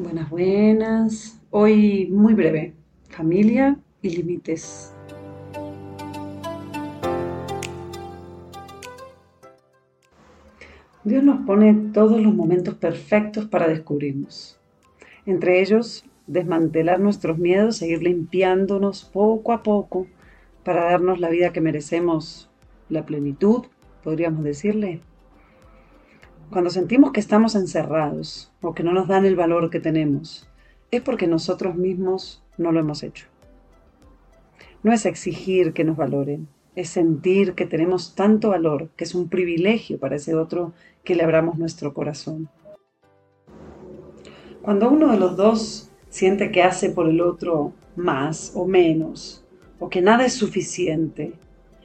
Buenas, buenas. Hoy muy breve. Familia y límites. Dios nos pone todos los momentos perfectos para descubrirnos. Entre ellos, desmantelar nuestros miedos e ir limpiándonos poco a poco para darnos la vida que merecemos, la plenitud, podríamos decirle. Cuando sentimos que estamos encerrados o que no nos dan el valor que tenemos, es porque nosotros mismos no lo hemos hecho. No es exigir que nos valoren, es sentir que tenemos tanto valor, que es un privilegio para ese otro que le abramos nuestro corazón. Cuando uno de los dos siente que hace por el otro más o menos, o que nada es suficiente,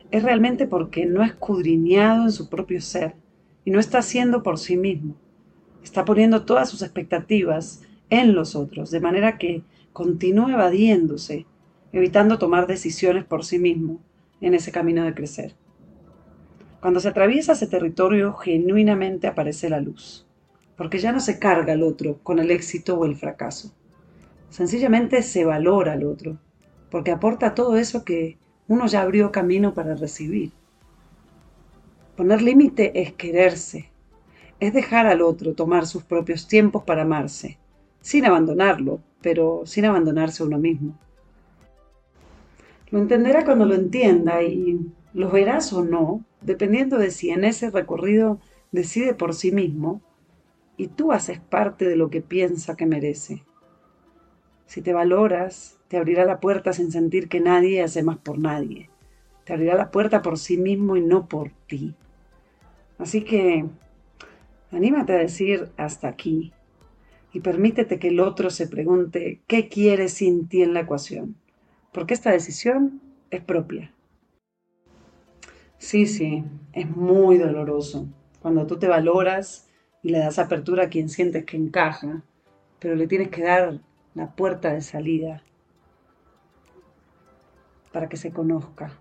es realmente porque no ha escudriñado en su propio ser y no está haciendo por sí mismo. Está poniendo todas sus expectativas en los otros, de manera que continúa evadiéndose, evitando tomar decisiones por sí mismo en ese camino de crecer. Cuando se atraviesa ese territorio, genuinamente aparece la luz, porque ya no se carga al otro con el éxito o el fracaso. Sencillamente se valora al otro, porque aporta todo eso que uno ya abrió camino para recibir. Poner límite es quererse, es dejar al otro tomar sus propios tiempos para amarse, sin abandonarlo, pero sin abandonarse uno mismo. Lo entenderá cuando lo entienda y lo verás o no, dependiendo de si en ese recorrido decide por sí mismo y tú haces parte de lo que piensa que merece. Si te valoras, te abrirá la puerta sin sentir que nadie hace más por nadie. Te abrirá la puerta por sí mismo y no por ti. Así que anímate a decir hasta aquí y permítete que el otro se pregunte qué quiere sin ti en la ecuación, porque esta decisión es propia. Sí, sí, es muy doloroso cuando tú te valoras y le das apertura a quien sientes que encaja, pero le tienes que dar la puerta de salida para que se conozca.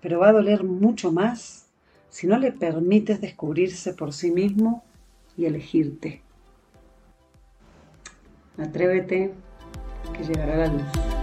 Pero va a doler mucho más si no le permites descubrirse por sí mismo y elegirte. Atrévete, que llegará la luz.